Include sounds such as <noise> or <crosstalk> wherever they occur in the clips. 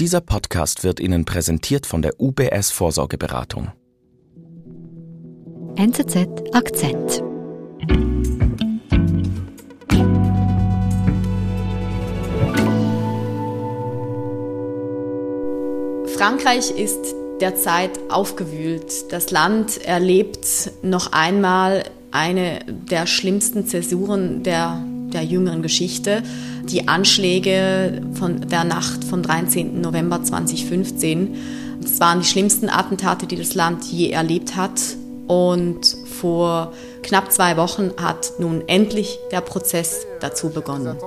Dieser Podcast wird Ihnen präsentiert von der UBS Vorsorgeberatung. NZZ Akzent. Frankreich ist derzeit aufgewühlt. Das Land erlebt noch einmal eine der schlimmsten Zäsuren der, der jüngeren Geschichte die Anschläge von der Nacht vom 13. November 2015. Es waren die schlimmsten Attentate, die das Land je erlebt hat. Und vor knapp zwei Wochen hat nun endlich der Prozess dazu begonnen.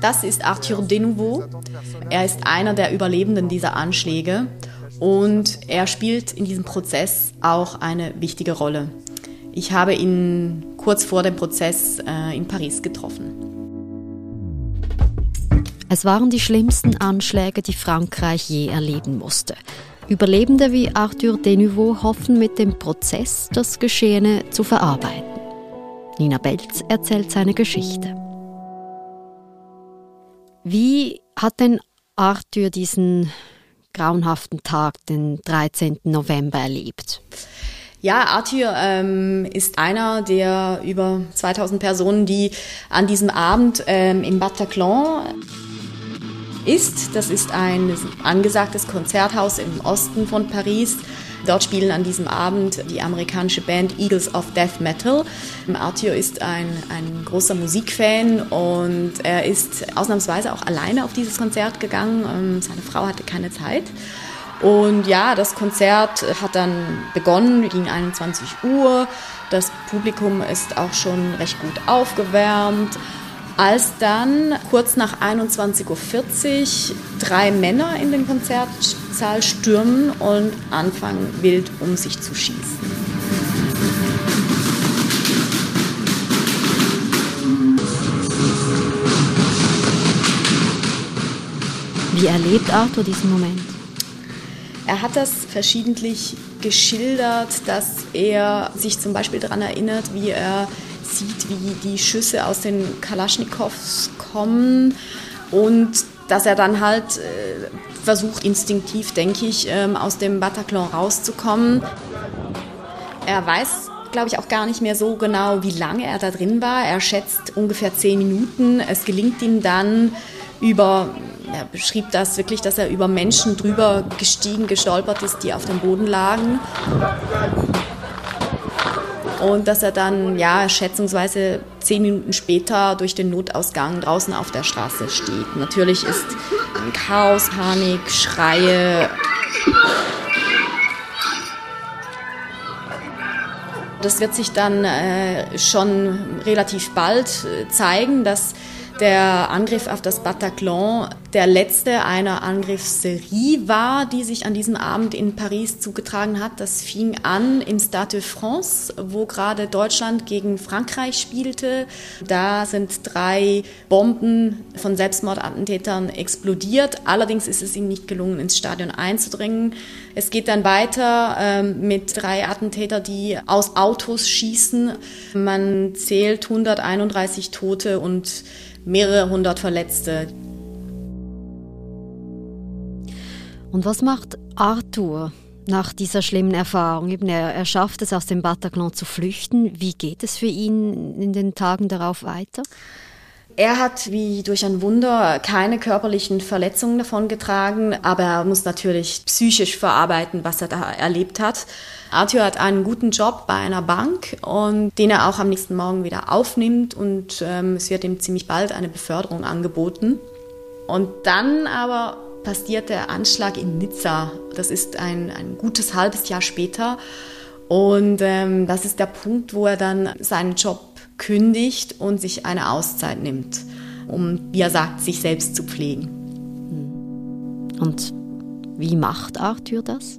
Das ist Arthur Denouveau. Er ist einer der Überlebenden dieser Anschläge und er spielt in diesem Prozess auch eine wichtige Rolle. Ich habe ihn kurz vor dem Prozess äh, in Paris getroffen. Es waren die schlimmsten Anschläge, die Frankreich je erleben musste. Überlebende wie Arthur Denouveau hoffen mit dem Prozess, das Geschehene zu verarbeiten. Nina Belz erzählt seine Geschichte. Wie hat denn Arthur diesen grauenhaften Tag, den 13. November, erlebt? Ja, Arthur ähm, ist einer der über 2000 Personen, die an diesem Abend ähm, im Bataclan ist. Das ist ein angesagtes Konzerthaus im Osten von Paris. Dort spielen an diesem Abend die amerikanische Band Eagles of Death Metal. Arthur ist ein, ein großer Musikfan und er ist ausnahmsweise auch alleine auf dieses Konzert gegangen. Ähm, seine Frau hatte keine Zeit. Und ja, das Konzert hat dann begonnen gegen 21 Uhr. Das Publikum ist auch schon recht gut aufgewärmt. Als dann kurz nach 21.40 Uhr drei Männer in den Konzertsaal stürmen und anfangen wild um sich zu schießen. Wie erlebt Arthur diesen Moment? Er hat das verschiedentlich geschildert, dass er sich zum Beispiel daran erinnert, wie er sieht, wie die Schüsse aus den Kalaschnikows kommen und dass er dann halt äh, versucht, instinktiv, denke ich, ähm, aus dem Bataclan rauszukommen. Er weiß, glaube ich, auch gar nicht mehr so genau, wie lange er da drin war. Er schätzt ungefähr zehn Minuten. Es gelingt ihm dann über er beschrieb das wirklich, dass er über Menschen drüber gestiegen, gestolpert ist, die auf dem Boden lagen. Und dass er dann, ja, schätzungsweise zehn Minuten später durch den Notausgang draußen auf der Straße steht. Natürlich ist Chaos, Panik, Schreie. Das wird sich dann äh, schon relativ bald äh, zeigen, dass der Angriff auf das Bataclan der letzte einer Angriffsserie war, die sich an diesem Abend in Paris zugetragen hat. Das fing an im Stade de France, wo gerade Deutschland gegen Frankreich spielte. Da sind drei Bomben von Selbstmordattentätern explodiert. Allerdings ist es ihnen nicht gelungen, ins Stadion einzudringen. Es geht dann weiter ähm, mit drei Attentäter, die aus Autos schießen. Man zählt 131 Tote und mehrere hundert Verletzte. Und was macht Arthur nach dieser schlimmen Erfahrung? Eben er, er schafft es, aus dem Bataclan zu flüchten. Wie geht es für ihn in den Tagen darauf weiter? Er hat wie durch ein Wunder keine körperlichen Verletzungen davongetragen, aber er muss natürlich psychisch verarbeiten, was er da erlebt hat. Arthur hat einen guten Job bei einer Bank und den er auch am nächsten Morgen wieder aufnimmt und ähm, es wird ihm ziemlich bald eine Beförderung angeboten. Und dann aber passiert der Anschlag in Nizza. Das ist ein, ein gutes halbes Jahr später. Und ähm, das ist der Punkt, wo er dann seinen Job kündigt und sich eine Auszeit nimmt, um, wie er sagt, sich selbst zu pflegen. Und wie macht Arthur das?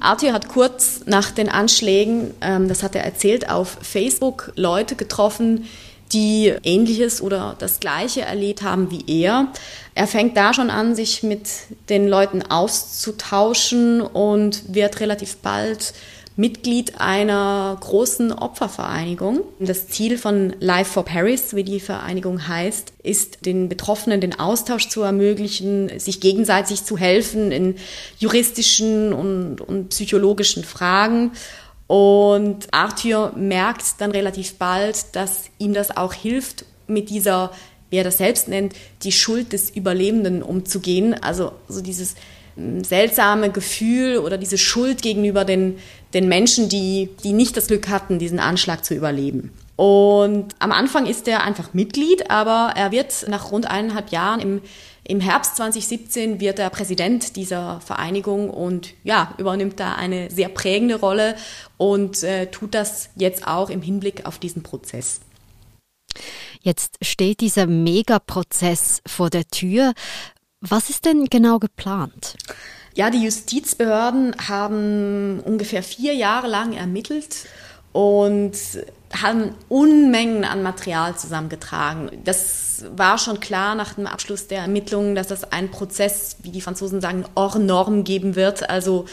Arthur hat kurz nach den Anschlägen, ähm, das hat er erzählt, auf Facebook Leute getroffen, die Ähnliches oder das Gleiche erlebt haben wie er. Er fängt da schon an, sich mit den Leuten auszutauschen und wird relativ bald Mitglied einer großen Opfervereinigung. Das Ziel von Life for Paris, wie die Vereinigung heißt, ist, den Betroffenen den Austausch zu ermöglichen, sich gegenseitig zu helfen in juristischen und, und psychologischen Fragen. Und Arthur merkt dann relativ bald, dass ihm das auch hilft, mit dieser, wie er das selbst nennt, die Schuld des Überlebenden umzugehen. Also so dieses hm, seltsame Gefühl oder diese Schuld gegenüber den, den Menschen, die, die nicht das Glück hatten, diesen Anschlag zu überleben. Und am Anfang ist er einfach Mitglied, aber er wird nach rund eineinhalb Jahren im, im Herbst 2017 wird er Präsident dieser Vereinigung und ja, übernimmt da eine sehr prägende Rolle und äh, tut das jetzt auch im Hinblick auf diesen Prozess. Jetzt steht dieser Megaprozess vor der Tür. Was ist denn genau geplant? Ja, die Justizbehörden haben ungefähr vier Jahre lang ermittelt und haben Unmengen an Material zusammengetragen. Das war schon klar nach dem Abschluss der Ermittlungen, dass das ein Prozess, wie die Franzosen sagen, hors norm geben wird. Also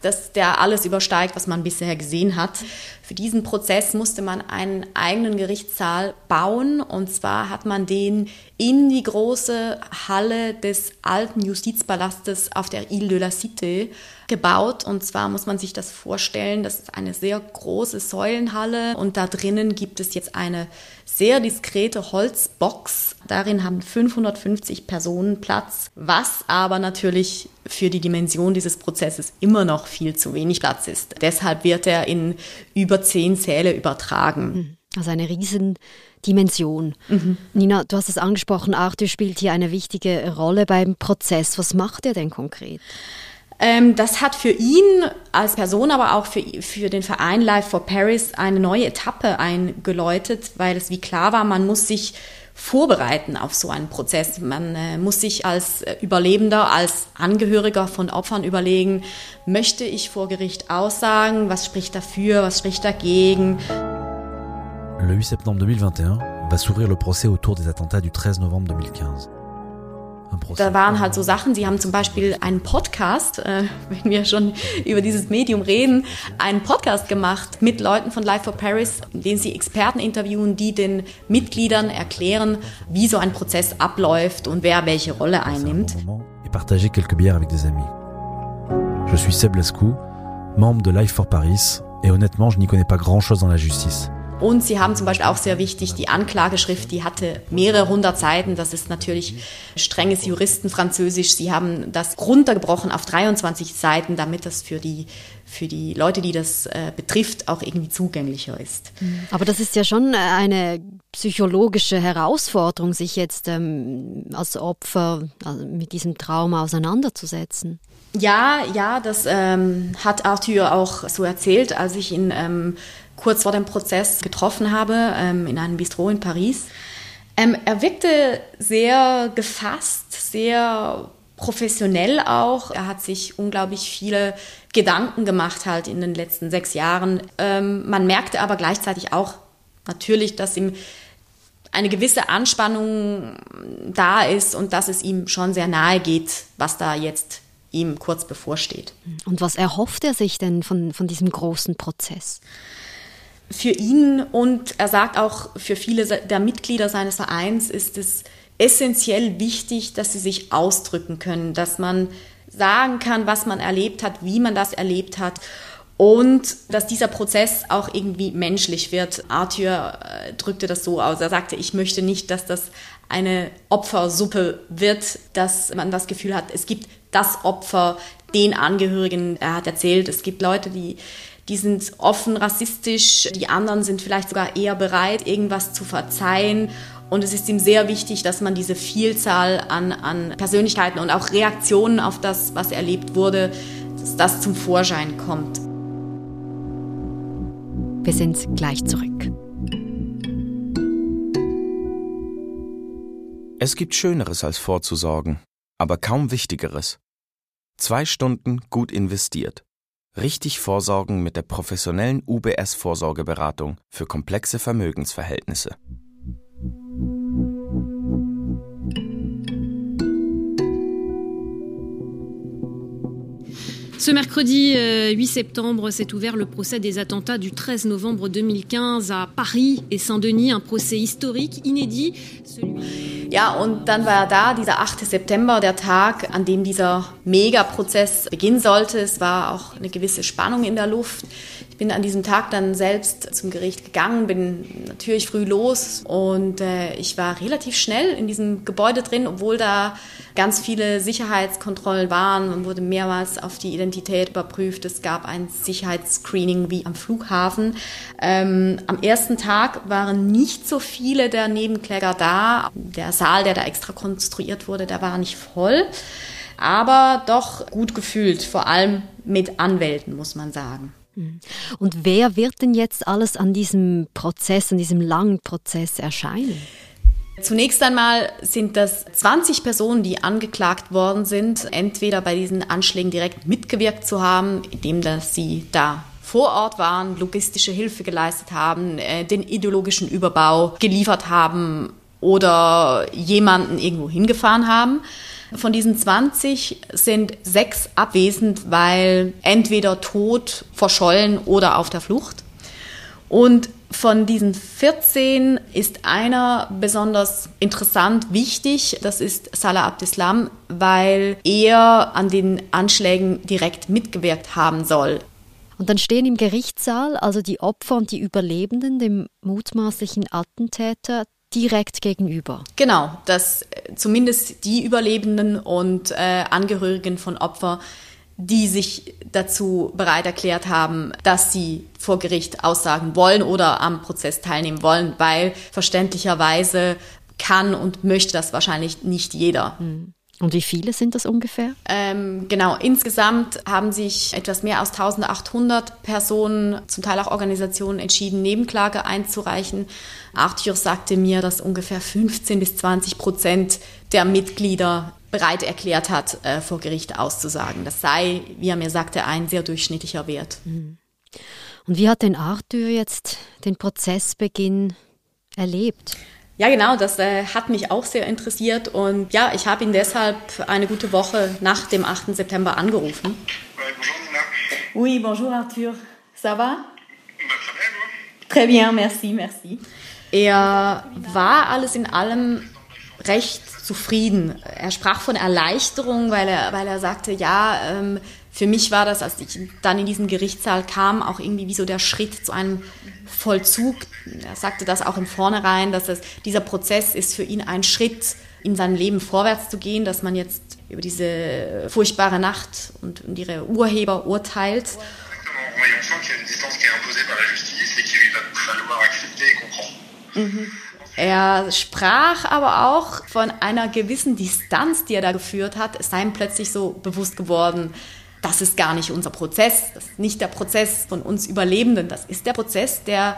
dass der alles übersteigt, was man bisher gesehen hat. Für diesen Prozess musste man einen eigenen Gerichtssaal bauen und zwar hat man den in die große Halle des alten Justizpalastes auf der Ile de la Cité gebaut. Und zwar muss man sich das vorstellen, das ist eine sehr große Säulenhalle und da drinnen gibt es jetzt eine sehr diskrete Holzbox. Darin haben 550 Personen Platz, was aber natürlich für die Dimension dieses Prozesses immer noch viel zu wenig Platz ist. Deshalb wird er in über zehn Säle übertragen. Hm, also eine Riesendimension. Mhm. Nina, du hast es angesprochen, Arthur spielt hier eine wichtige Rolle beim Prozess. Was macht er denn konkret? Ähm, das hat für ihn als Person, aber auch für, für den Verein Life for Paris eine neue Etappe eingeläutet, weil es wie klar war, man muss sich vorbereiten auf so einen Prozess. Man äh, muss sich als äh, Überlebender, als Angehöriger von Opfern überlegen, möchte ich vor Gericht aussagen, was spricht dafür, was spricht dagegen. Le 8 septembre 2021 va s'ouvrir le procès autour des attentats du 13 novembre 2015. Da waren halt so Sachen, sie haben zum Beispiel einen Podcast, äh, <laughs> wenn wir schon über dieses Medium reden, einen Podcast gemacht mit Leuten von Life for Paris, in denen sie Experten interviewen, die den Mitgliedern erklären, wie so ein Prozess abläuft und wer welche Rolle einnimmt. Et partager quelques bières avec des amis. Je suis Seb Lascou, membre de Life for Paris, et honnêtement, je n'y connais pas grand-chose dans la justice. Und sie haben zum Beispiel auch sehr wichtig, die Anklageschrift, die hatte mehrere hundert Seiten. Das ist natürlich strenges Juristenfranzösisch. Sie haben das runtergebrochen auf 23 Seiten, damit das für die, für die Leute, die das äh, betrifft, auch irgendwie zugänglicher ist. Mhm. Aber das ist ja schon eine psychologische Herausforderung, sich jetzt ähm, als Opfer also mit diesem Trauma auseinanderzusetzen. Ja, ja, das ähm, hat Arthur auch so erzählt, als ich ihn ähm, kurz vor dem Prozess getroffen habe, ähm, in einem Bistro in Paris. Ähm, er wirkte sehr gefasst, sehr professionell auch. Er hat sich unglaublich viele Gedanken gemacht halt in den letzten sechs Jahren. Ähm, man merkte aber gleichzeitig auch natürlich, dass ihm eine gewisse Anspannung da ist und dass es ihm schon sehr nahe geht, was da jetzt ihm kurz bevorsteht. Und was erhofft er sich denn von, von diesem großen Prozess? für ihn und er sagt auch für viele der Mitglieder seines Vereins ist es essentiell wichtig, dass sie sich ausdrücken können, dass man sagen kann, was man erlebt hat, wie man das erlebt hat und dass dieser Prozess auch irgendwie menschlich wird. Arthur äh, drückte das so aus. Er sagte, ich möchte nicht, dass das eine Opfersuppe wird, dass man das Gefühl hat, es gibt das Opfer, den Angehörigen. Er hat erzählt, es gibt Leute, die die sind offen rassistisch, die anderen sind vielleicht sogar eher bereit, irgendwas zu verzeihen. Und es ist ihm sehr wichtig, dass man diese Vielzahl an, an Persönlichkeiten und auch Reaktionen auf das, was erlebt wurde, dass das zum Vorschein kommt. Wir sind gleich zurück. Es gibt Schöneres als vorzusorgen, aber kaum Wichtigeres. Zwei Stunden gut investiert. Richtig vorsorgen mit der professionellen UBS Vorsorgeberatung für komplexe Vermögensverhältnisse. Ce mercredi 8 euh, septembre s'est ouvert le procès des attentats du 13 novembre 2015 à Paris et Saint-Denis, un procès historique, inédit. Ja, und dann war da dieser 8. September, der Tag, an dem dieser Megaprozess beginnen sollte. Es war auch eine gewisse Spannung in der Luft. Bin an diesem Tag dann selbst zum Gericht gegangen, bin natürlich früh los und äh, ich war relativ schnell in diesem Gebäude drin, obwohl da ganz viele Sicherheitskontrollen waren. Man wurde mehrmals auf die Identität überprüft. Es gab ein Sicherheitsscreening wie am Flughafen. Ähm, am ersten Tag waren nicht so viele der Nebenkläger da. Der Saal, der da extra konstruiert wurde, der war nicht voll. Aber doch gut gefühlt, vor allem mit Anwälten, muss man sagen. Mhm. Und wer wird denn jetzt alles an diesem Prozess, an diesem langen Prozess erscheinen? Zunächst einmal sind das 20 Personen, die angeklagt worden sind, entweder bei diesen Anschlägen direkt mitgewirkt zu haben, indem dass sie da vor Ort waren, logistische Hilfe geleistet haben, äh, den ideologischen Überbau geliefert haben oder jemanden irgendwo hingefahren haben. Von diesen 20 sind sechs abwesend, weil entweder tot, verschollen oder auf der Flucht. Und von diesen 14 ist einer besonders interessant, wichtig. Das ist Salah Abdeslam, weil er an den Anschlägen direkt mitgewirkt haben soll. Und dann stehen im Gerichtssaal also die Opfer und die Überlebenden dem mutmaßlichen Attentäter direkt gegenüber. Genau, dass zumindest die Überlebenden und äh, Angehörigen von Opfern die sich dazu bereit erklärt haben, dass sie vor Gericht aussagen wollen oder am Prozess teilnehmen wollen, weil verständlicherweise kann und möchte das wahrscheinlich nicht jeder. Hm. Und wie viele sind das ungefähr? Ähm, genau, insgesamt haben sich etwas mehr als 1800 Personen, zum Teil auch Organisationen, entschieden, Nebenklage einzureichen. Arthur sagte mir, dass ungefähr 15 bis 20 Prozent der Mitglieder bereit erklärt hat, äh, vor Gericht auszusagen. Das sei, wie er mir sagte, ein sehr durchschnittlicher Wert. Mhm. Und wie hat denn Arthur jetzt den Prozessbeginn erlebt? Ja, genau, das äh, hat mich auch sehr interessiert und ja, ich habe ihn deshalb eine gute Woche nach dem 8. September angerufen. Oui, bonjour Arthur. Ça va? Très bien, merci, merci. Er war alles in allem recht zufrieden. Er sprach von Erleichterung, weil er, weil er sagte, ja, ähm, für mich war das, als ich dann in diesen Gerichtssaal kam, auch irgendwie wie so der Schritt zu einem Vollzug. Er sagte das auch im Vornherein, dass es, dieser Prozess ist für ihn ein Schritt in seinem Leben vorwärts zu gehen, dass man jetzt über diese furchtbare Nacht und, und ihre Urheber urteilt. Mhm. Er sprach aber auch von einer gewissen Distanz, die er da geführt hat. Es sei ihm plötzlich so bewusst geworden, das ist gar nicht unser Prozess, das ist nicht der Prozess von uns Überlebenden, das ist der Prozess der,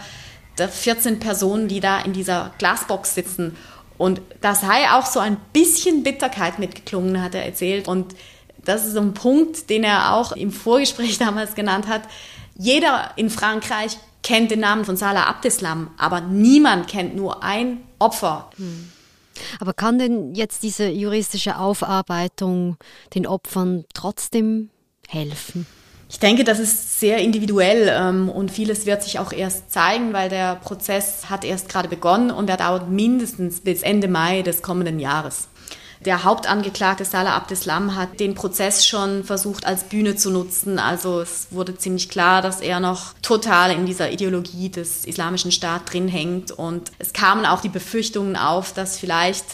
der 14 Personen, die da in dieser Glasbox sitzen. Und da sei auch so ein bisschen Bitterkeit mitgeklungen, hat er erzählt. Und das ist so ein Punkt, den er auch im Vorgespräch <laughs> damals genannt hat. Jeder in Frankreich kennt den Namen von Salah Abdeslam, aber niemand kennt nur ein Opfer. Hm. Aber kann denn jetzt diese juristische Aufarbeitung den Opfern trotzdem helfen? Ich denke, das ist sehr individuell ähm, und vieles wird sich auch erst zeigen, weil der Prozess hat erst gerade begonnen und er dauert mindestens bis Ende Mai des kommenden Jahres. Der Hauptangeklagte Salah Abdeslam hat den Prozess schon versucht als Bühne zu nutzen. Also es wurde ziemlich klar, dass er noch total in dieser Ideologie des islamischen Staates drin hängt. Und es kamen auch die Befürchtungen auf, dass vielleicht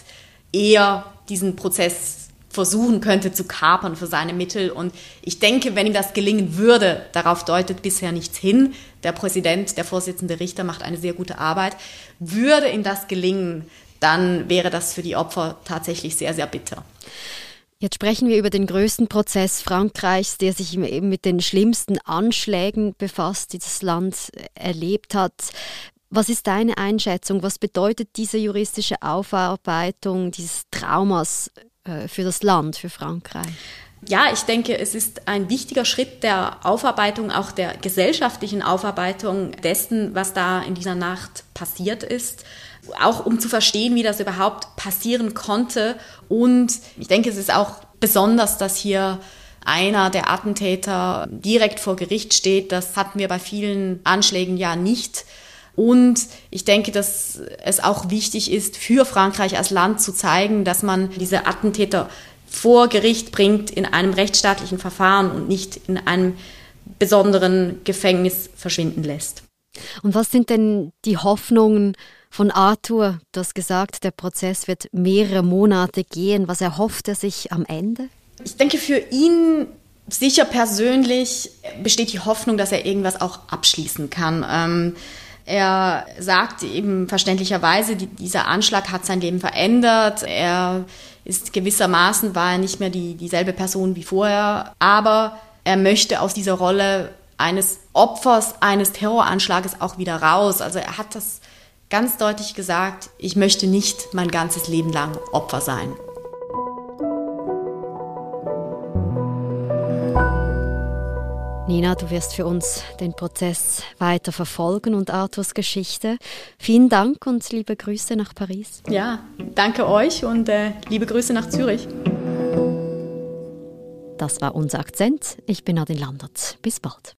er diesen Prozess versuchen könnte zu kapern für seine Mittel. Und ich denke, wenn ihm das gelingen würde, darauf deutet bisher nichts hin, der Präsident, der Vorsitzende Richter macht eine sehr gute Arbeit, würde ihm das gelingen, dann wäre das für die Opfer tatsächlich sehr, sehr bitter. Jetzt sprechen wir über den größten Prozess Frankreichs, der sich eben mit den schlimmsten Anschlägen befasst, die das Land erlebt hat. Was ist deine Einschätzung? Was bedeutet diese juristische Aufarbeitung dieses Traumas für das Land, für Frankreich? Ja, ich denke, es ist ein wichtiger Schritt der Aufarbeitung, auch der gesellschaftlichen Aufarbeitung dessen, was da in dieser Nacht passiert ist auch um zu verstehen, wie das überhaupt passieren konnte. Und ich denke, es ist auch besonders, dass hier einer der Attentäter direkt vor Gericht steht. Das hatten wir bei vielen Anschlägen ja nicht. Und ich denke, dass es auch wichtig ist, für Frankreich als Land zu zeigen, dass man diese Attentäter vor Gericht bringt in einem rechtsstaatlichen Verfahren und nicht in einem besonderen Gefängnis verschwinden lässt. Und was sind denn die Hoffnungen von Arthur? Du hast gesagt, der Prozess wird mehrere Monate gehen. Was erhofft er sich am Ende? Ich denke, für ihn sicher persönlich besteht die Hoffnung, dass er irgendwas auch abschließen kann. Ähm, er sagt eben verständlicherweise, die, dieser Anschlag hat sein Leben verändert. Er ist gewissermaßen, war er nicht mehr die, dieselbe Person wie vorher, aber er möchte aus dieser Rolle eines Opfers eines Terroranschlages auch wieder raus. Also er hat das ganz deutlich gesagt, ich möchte nicht mein ganzes Leben lang Opfer sein. Nina, du wirst für uns den Prozess weiter verfolgen und Arthurs Geschichte. Vielen Dank und liebe Grüße nach Paris. Ja, danke euch und äh, liebe Grüße nach Zürich. Das war unser Akzent. Ich bin Adin Landert. Bis bald.